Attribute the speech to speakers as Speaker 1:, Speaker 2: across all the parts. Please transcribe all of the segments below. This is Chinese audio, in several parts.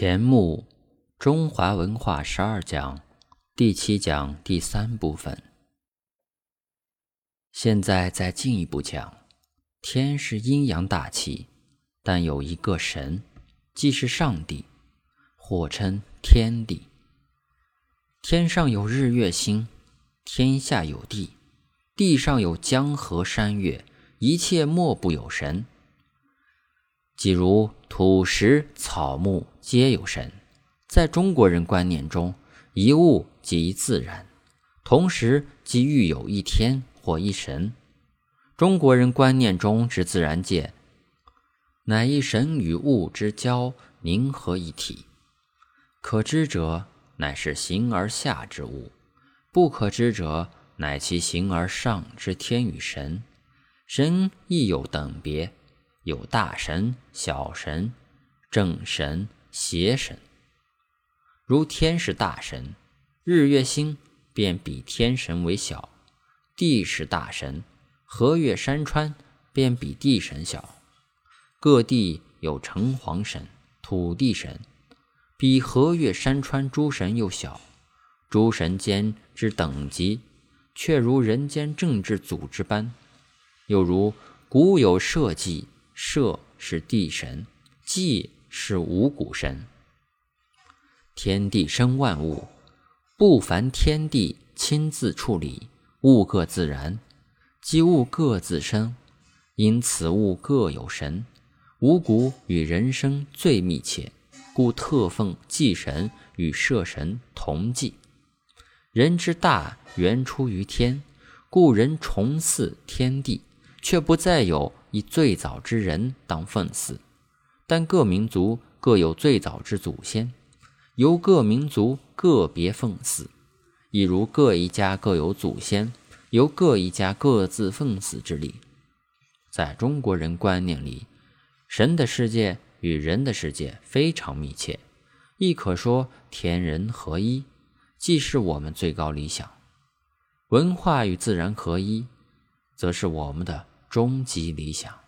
Speaker 1: 前目中华文化十二讲第七讲第三部分。现在再进一步讲，天是阴阳大气，但有一个神，即是上帝，或称天地。天上有日月星，天下有地，地上有江河山岳，一切莫不有神。即如土石草木皆有神，在中国人观念中，一物即一自然，同时即欲有一天或一神。中国人观念中之自然界，乃一神与物之交凝合一体。可知者，乃是形而下之物；不可知者，乃其形而上之天与神。神亦有等别。有大神、小神、正神、邪神。如天是大神，日月星便比天神为小；地是大神，河岳山川便比地神小。各地有城隍神、土地神，比河岳山川诸神又小。诸神间之等级，却如人间政治组织般。又如古有社稷。社是地神，稷是五谷神。天地生万物，不凡天地亲自处理，物各自然，即物各自生，因此物各有神。五谷与人生最密切，故特奉祭神与社神同祭。人之大源出于天，故人崇祀天地，却不再有。以最早之人当奉祀，但各民族各有最早之祖先，由各民族个别奉祀。亦如各一家各有祖先，由各一家各自奉祀之礼。在中国人观念里，神的世界与人的世界非常密切，亦可说天人合一，既是我们最高理想。文化与自然合一，则是我们的。终极理想。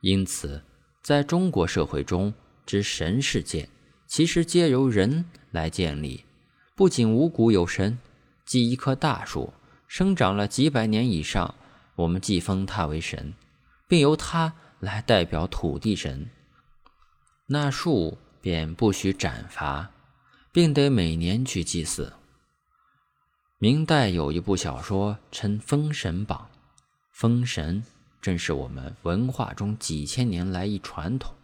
Speaker 1: 因此，在中国社会中之神世界，其实皆由人来建立。不仅五谷有神，即一棵大树生长了几百年以上，我们既封它为神，并由它来代表土地神，那树便不许斩伐，并得每年去祭祀。明代有一部小说称《封神榜》。封神正是我们文化中几千年来一传统，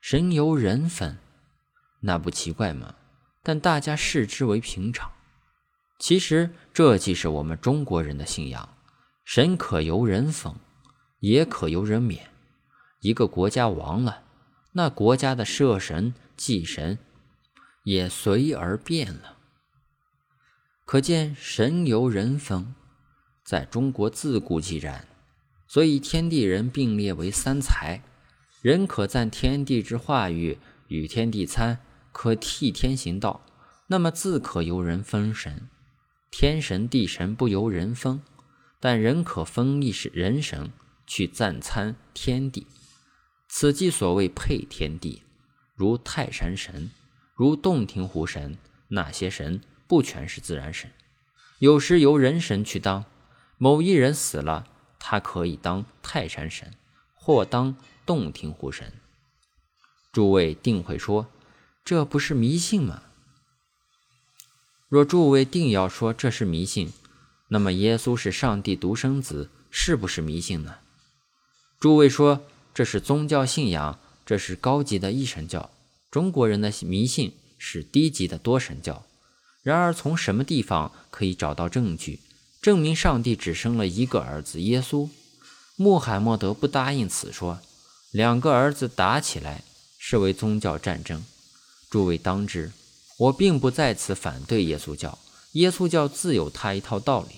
Speaker 1: 神由人分，那不奇怪吗？但大家视之为平常。其实这既是我们中国人的信仰，神可由人封，也可由人免。一个国家亡了，那国家的社神祭神也随而变了。可见神由人封。在中国自古即然，所以天地人并列为三才。人可赞天地之化育，与天地参，可替天行道。那么自可由人封神，天神地神不由人封，但人可封一是人神去赞参天地。此即所谓配天地，如泰山神，如洞庭湖神，那些神不全是自然神，有时由人神去当。某一人死了，他可以当泰山神，或当洞庭湖神。诸位定会说，这不是迷信吗？若诸位定要说这是迷信，那么耶稣是上帝独生子，是不是迷信呢？诸位说这是宗教信仰，这是高级的一神教。中国人的迷信是低级的多神教。然而，从什么地方可以找到证据？证明上帝只生了一个儿子耶稣，穆罕默德不答应此说，两个儿子打起来是为宗教战争。诸位当知，我并不在此反对耶稣教，耶稣教自有他一套道理。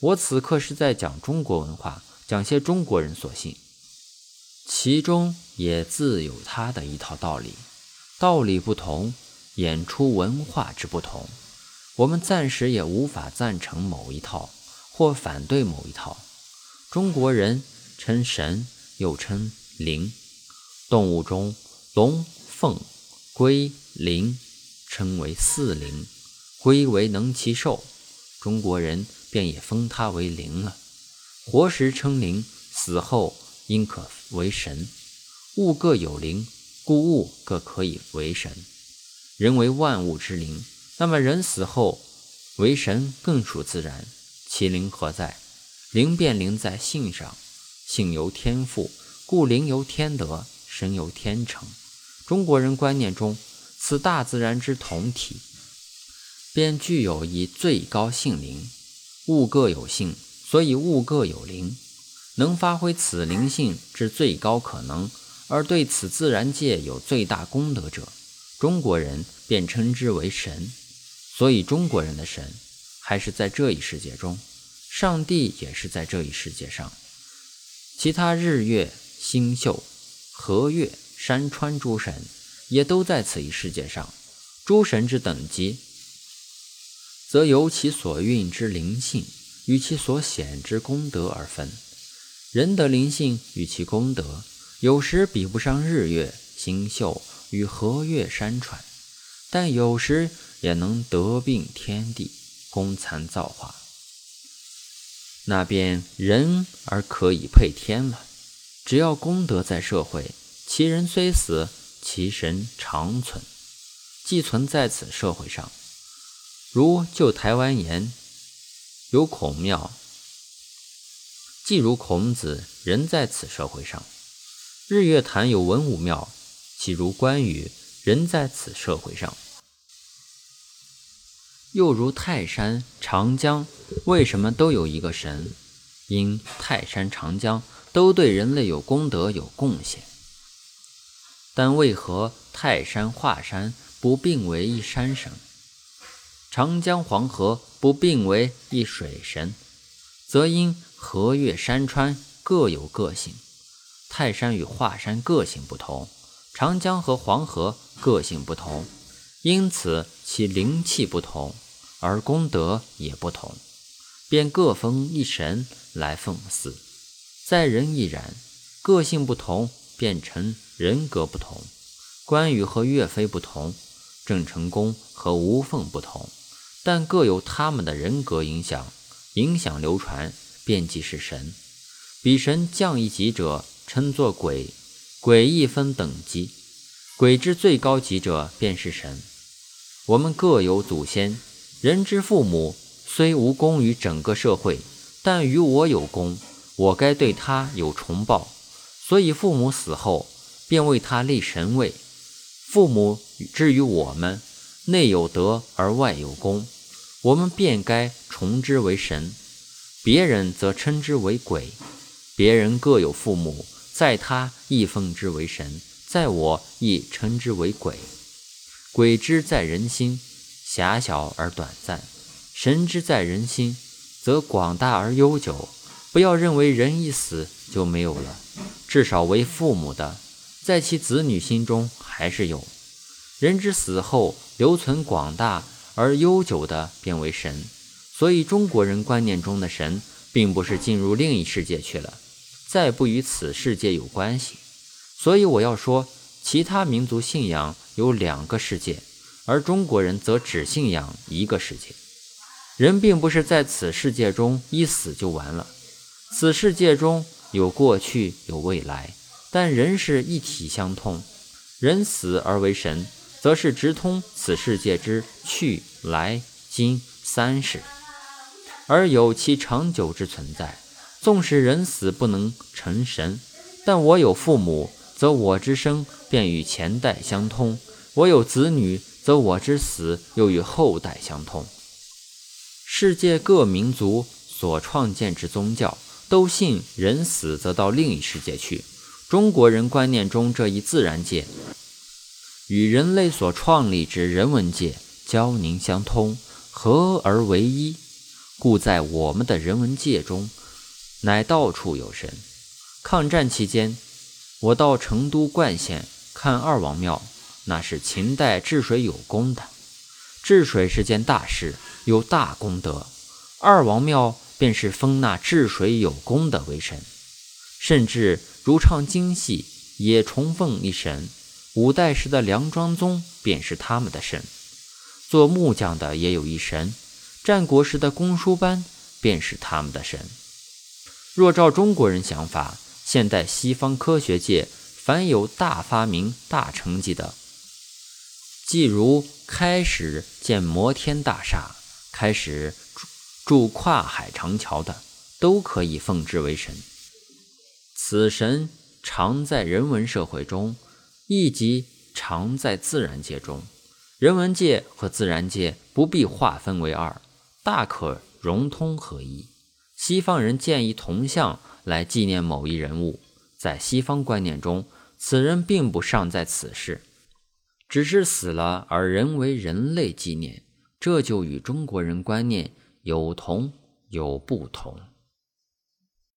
Speaker 1: 我此刻是在讲中国文化，讲些中国人所信，其中也自有他的一套道理。道理不同，演出文化之不同。我们暂时也无法赞成某一套，或反对某一套。中国人称神，又称灵。动物中，龙凤、龟、灵，称为四灵。龟为能其寿，中国人便也封他为灵了。活时称灵，死后应可为神。物各有灵，故物各可以为神。人为万物之灵，那么人死后为神更属自然。其灵何在？灵便灵在性上，性由天赋，故灵由天得，神由天成。中国人观念中，此大自然之同体。便具有一最高性灵，物各有性，所以物各有灵，能发挥此灵性之最高可能，而对此自然界有最大功德者，中国人便称之为神。所以中国人的神还是在这一世界中，上帝也是在这一世界上，其他日月星宿、河岳山川诸神也都在此一世界上。诸神之等级。则由其所蕴之灵性与其所显之功德而分。人的灵性与其功德，有时比不上日月星宿与河岳山川，但有时也能得并天地，功残造化。那便人而可以配天了。只要功德在社会，其人虽死，其神长存，既存在此社会上。如就台湾言，有孔庙，既如孔子人在此社会上；日月潭有文武庙，岂如关羽人在此社会上？又如泰山、长江，为什么都有一个神？因泰山、长江都对人类有功德、有贡献。但为何泰山、华山不并为一山神？长江、黄河不并为一水神，则因河岳山川各有个性。泰山与华山个性不同，长江和黄河个性不同，因此其灵气不同，而功德也不同，便各封一神来奉祀。在人亦然，个性不同，变成人格不同。关羽和岳飞不同，郑成功和吴凤不同。但各有他们的人格影响，影响流传，便即是神。比神降一级者，称作鬼。鬼亦分等级，鬼之最高级者便是神。我们各有祖先，人之父母虽无功于整个社会，但与我有功，我该对他有崇报。所以父母死后，便为他立神位。父母之于我们，内有德而外有功。我们便该崇之为神，别人则称之为鬼。别人各有父母，在他亦奉之为神，在我亦称之为鬼。鬼之在人心，狭小而短暂；神之在人心，则广大而悠久。不要认为人一死就没有了，至少为父母的，在其子女心中还是有。人之死后留存广大。而悠久的变为神，所以中国人观念中的神，并不是进入另一世界去了，再不与此世界有关系。所以我要说，其他民族信仰有两个世界，而中国人则只信仰一个世界。人并不是在此世界中一死就完了，此世界中有过去有未来，但人是一体相通，人死而为神。则是直通此世界之去来今三世，而有其长久之存在。纵使人死不能成神，但我有父母，则我之生便与前代相通；我有子女，则我之死又与后代相通。世界各民族所创建之宗教，都信人死则到另一世界去。中国人观念中这一自然界。与人类所创立之人文界交凝相通，合而为一，故在我们的人文界中，乃到处有神。抗战期间，我到成都冠县看二王庙，那是秦代治水有功的。治水是件大事，有大功德。二王庙便是封那治水有功的为神，甚至如唱京戏，也崇奉一神。五代时的梁庄宗便是他们的神。做木匠的也有一神，战国时的公输班便是他们的神。若照中国人想法，现代西方科学界凡有大发明、大成绩的，即如开始建摩天大厦、开始筑跨海长桥的，都可以奉之为神。此神常在人文社会中，亦即常在自然界中。人文界和自然界不必划分为二，大可融通合一。西方人建一铜像来纪念某一人物，在西方观念中，此人并不尚在此世，只是死了而人为人类纪念，这就与中国人观念有同有不同。